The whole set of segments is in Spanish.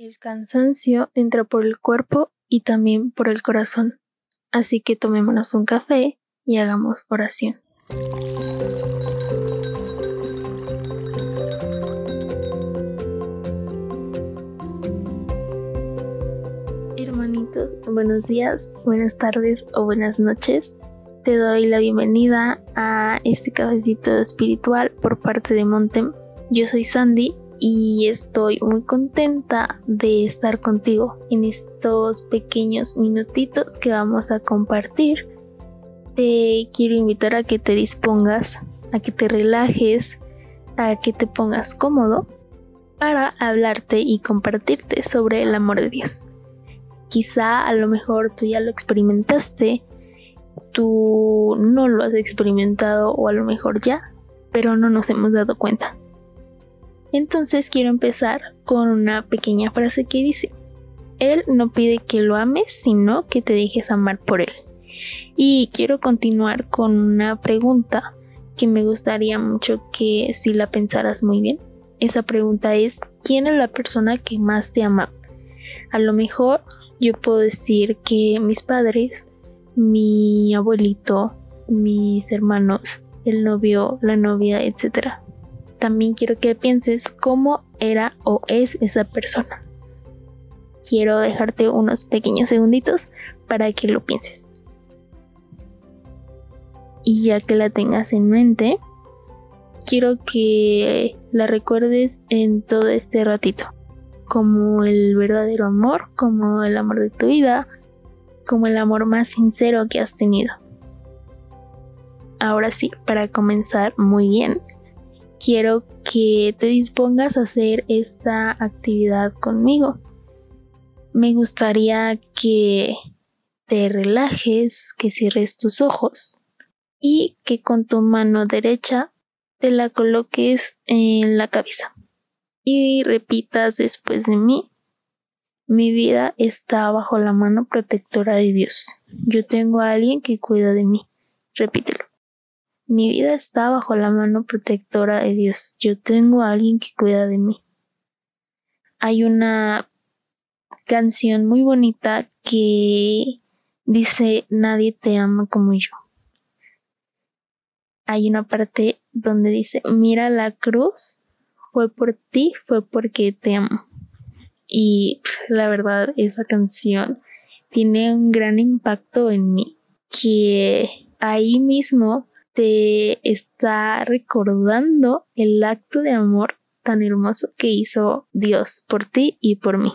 El cansancio entra por el cuerpo y también por el corazón. Así que tomémonos un café y hagamos oración. Hermanitos, buenos días, buenas tardes o buenas noches. Te doy la bienvenida a este cafecito espiritual por parte de Montem. Yo soy Sandy y estoy muy contenta de estar contigo en estos pequeños minutitos que vamos a compartir. Te quiero invitar a que te dispongas, a que te relajes, a que te pongas cómodo para hablarte y compartirte sobre el amor de Dios. Quizá a lo mejor tú ya lo experimentaste, tú no lo has experimentado o a lo mejor ya, pero no nos hemos dado cuenta. Entonces quiero empezar con una pequeña frase que dice, Él no pide que lo ames, sino que te dejes amar por Él. Y quiero continuar con una pregunta que me gustaría mucho que si la pensaras muy bien. Esa pregunta es, ¿quién es la persona que más te ama? A lo mejor yo puedo decir que mis padres, mi abuelito, mis hermanos, el novio, la novia, etc también quiero que pienses cómo era o es esa persona. Quiero dejarte unos pequeños segunditos para que lo pienses. Y ya que la tengas en mente, quiero que la recuerdes en todo este ratito. Como el verdadero amor, como el amor de tu vida, como el amor más sincero que has tenido. Ahora sí, para comenzar muy bien, quiero que te dispongas a hacer esta actividad conmigo. Me gustaría que te relajes, que cierres tus ojos y que con tu mano derecha te la coloques en la cabeza y repitas después de mí. Mi vida está bajo la mano protectora de Dios. Yo tengo a alguien que cuida de mí. Repítelo. Mi vida está bajo la mano protectora de Dios. Yo tengo a alguien que cuida de mí. Hay una canción muy bonita que dice Nadie te ama como yo. Hay una parte donde dice Mira la cruz, fue por ti, fue porque te amo. Y la verdad, esa canción tiene un gran impacto en mí. Que ahí mismo te está recordando el acto de amor tan hermoso que hizo Dios por ti y por mí.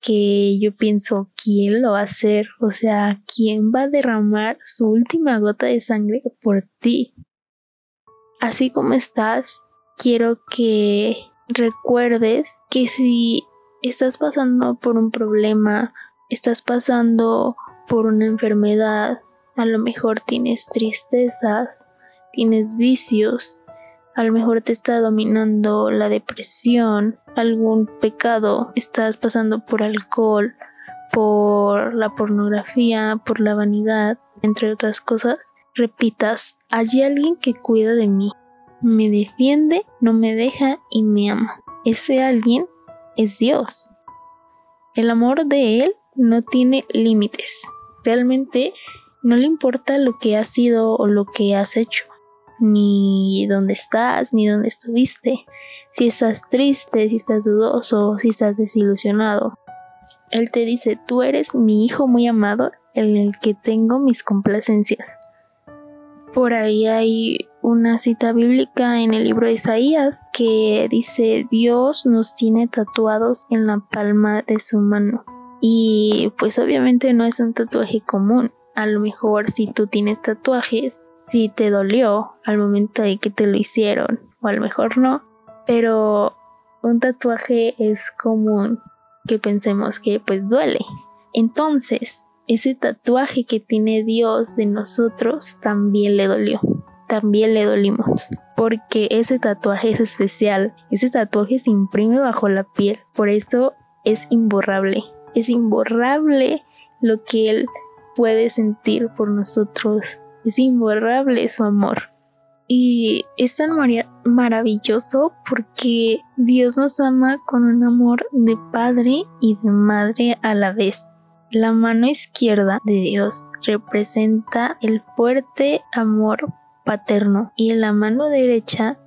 Que yo pienso, ¿quién lo va a hacer? O sea, ¿quién va a derramar su última gota de sangre por ti? Así como estás, quiero que recuerdes que si estás pasando por un problema, estás pasando por una enfermedad, a lo mejor tienes tristezas, tienes vicios, a lo mejor te está dominando la depresión, algún pecado, estás pasando por alcohol, por la pornografía, por la vanidad, entre otras cosas, repitas, hay alguien que cuida de mí, me defiende, no me deja y me ama. Ese alguien es Dios. El amor de Él no tiene límites. Realmente no le importa lo que has sido o lo que has hecho ni dónde estás, ni dónde estuviste, si estás triste, si estás dudoso, si estás desilusionado. Él te dice, tú eres mi hijo muy amado en el que tengo mis complacencias. Por ahí hay una cita bíblica en el libro de Isaías que dice, Dios nos tiene tatuados en la palma de su mano. Y pues obviamente no es un tatuaje común. A lo mejor si tú tienes tatuajes, si te dolió al momento de que te lo hicieron, o a lo mejor no, pero un tatuaje es común que pensemos que pues duele. Entonces, ese tatuaje que tiene Dios de nosotros también le dolió, también le dolimos, porque ese tatuaje es especial, ese tatuaje se imprime bajo la piel, por eso es imborrable, es imborrable lo que Él puede sentir por nosotros es imborrable su amor. Y es tan maravilloso porque Dios nos ama con un amor de padre y de madre a la vez. La mano izquierda de Dios representa el fuerte amor paterno y la mano derecha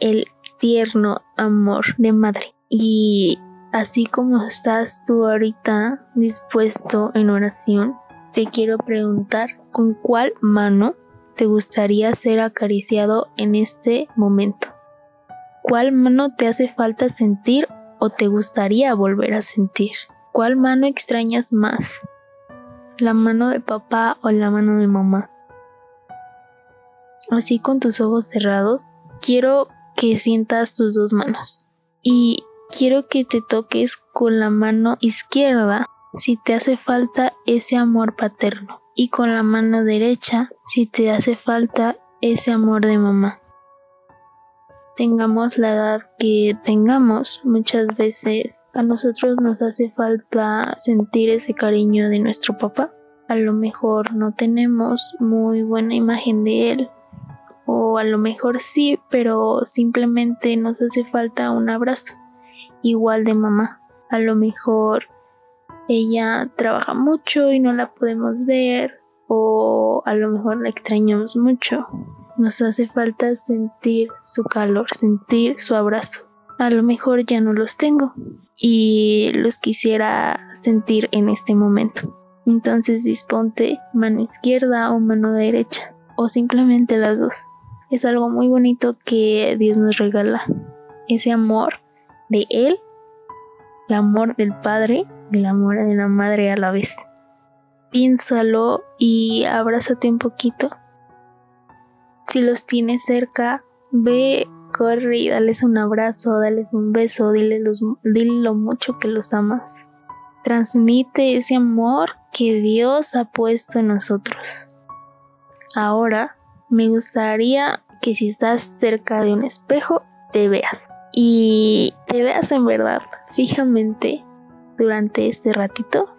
el tierno amor de madre. Y así como estás tú ahorita dispuesto en oración, te quiero preguntar con cuál mano te gustaría ser acariciado en este momento. ¿Cuál mano te hace falta sentir o te gustaría volver a sentir? ¿Cuál mano extrañas más? ¿La mano de papá o la mano de mamá? Así con tus ojos cerrados, quiero que sientas tus dos manos y quiero que te toques con la mano izquierda si te hace falta ese amor paterno y con la mano derecha si te hace falta ese amor de mamá. Tengamos la edad que tengamos, muchas veces a nosotros nos hace falta sentir ese cariño de nuestro papá. A lo mejor no tenemos muy buena imagen de él, o a lo mejor sí, pero simplemente nos hace falta un abrazo, igual de mamá. A lo mejor ella trabaja mucho y no la podemos ver, o a lo mejor la extrañamos mucho. Nos hace falta sentir su calor, sentir su abrazo. A lo mejor ya no los tengo y los quisiera sentir en este momento. Entonces disponte mano izquierda o mano derecha o simplemente las dos es algo muy bonito que Dios nos regala. Ese amor de Él, el amor del Padre, el amor de la Madre a la vez. Piénsalo y abrázate un poquito. Si los tienes cerca, ve, corre y dales un abrazo, dales un beso, dile, dile lo mucho que los amas. Transmite ese amor que Dios ha puesto en nosotros. Ahora me gustaría que si estás cerca de un espejo, te veas. Y te veas en verdad, fijamente, durante este ratito.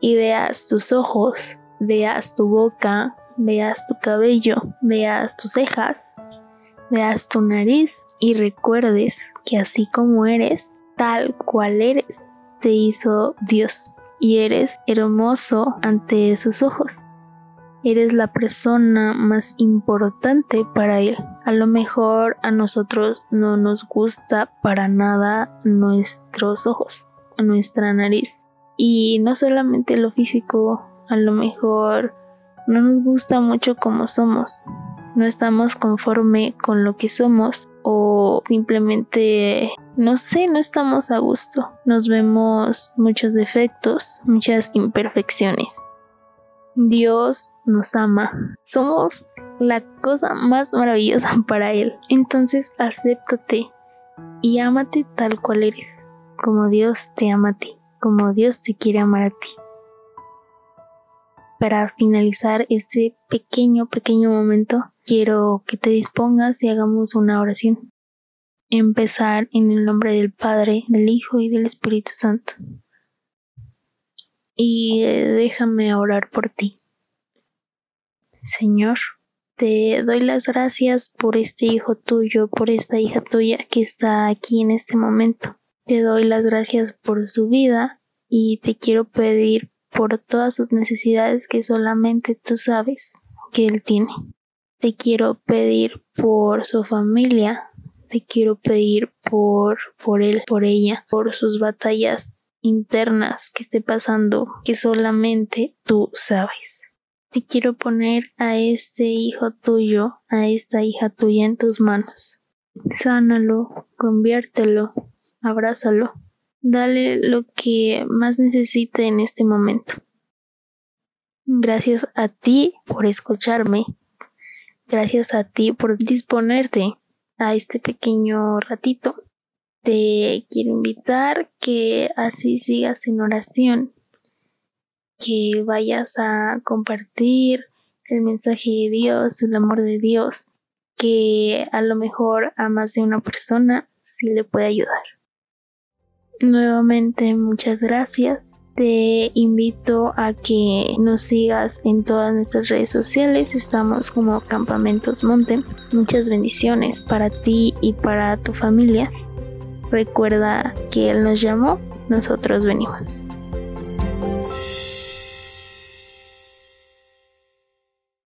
Y veas tus ojos, veas tu boca, veas tu cabello, veas tus cejas, veas tu nariz y recuerdes que así como eres, tal cual eres, te hizo Dios y eres hermoso ante esos ojos eres la persona más importante para él. A lo mejor a nosotros no nos gusta para nada nuestros ojos, nuestra nariz. Y no solamente lo físico, a lo mejor no nos gusta mucho como somos. No estamos conforme con lo que somos o simplemente, no sé, no estamos a gusto. Nos vemos muchos defectos, muchas imperfecciones. Dios nos ama. Somos la cosa más maravillosa para Él. Entonces acéptate y ámate tal cual eres, como Dios te ama a ti, como Dios te quiere amar a ti. Para finalizar este pequeño, pequeño momento, quiero que te dispongas y hagamos una oración. Empezar en el nombre del Padre, del Hijo y del Espíritu Santo y déjame orar por ti. Señor, te doy las gracias por este hijo tuyo, por esta hija tuya que está aquí en este momento. Te doy las gracias por su vida y te quiero pedir por todas sus necesidades que solamente tú sabes que él tiene. Te quiero pedir por su familia, te quiero pedir por por él, por ella, por sus batallas internas que esté pasando que solamente tú sabes. Te quiero poner a este hijo tuyo, a esta hija tuya en tus manos. Sánalo, conviértelo, abrázalo, dale lo que más necesite en este momento. Gracias a ti por escucharme. Gracias a ti por disponerte a este pequeño ratito te quiero invitar que así sigas en oración, que vayas a compartir el mensaje de Dios, el amor de Dios, que a lo mejor a más de una persona sí le puede ayudar. Nuevamente muchas gracias Te invito a que nos sigas en todas nuestras redes sociales. Estamos como Campamentos Monte. Muchas bendiciones para ti y para tu familia. Recuerda que Él nos llamó, nosotros venimos.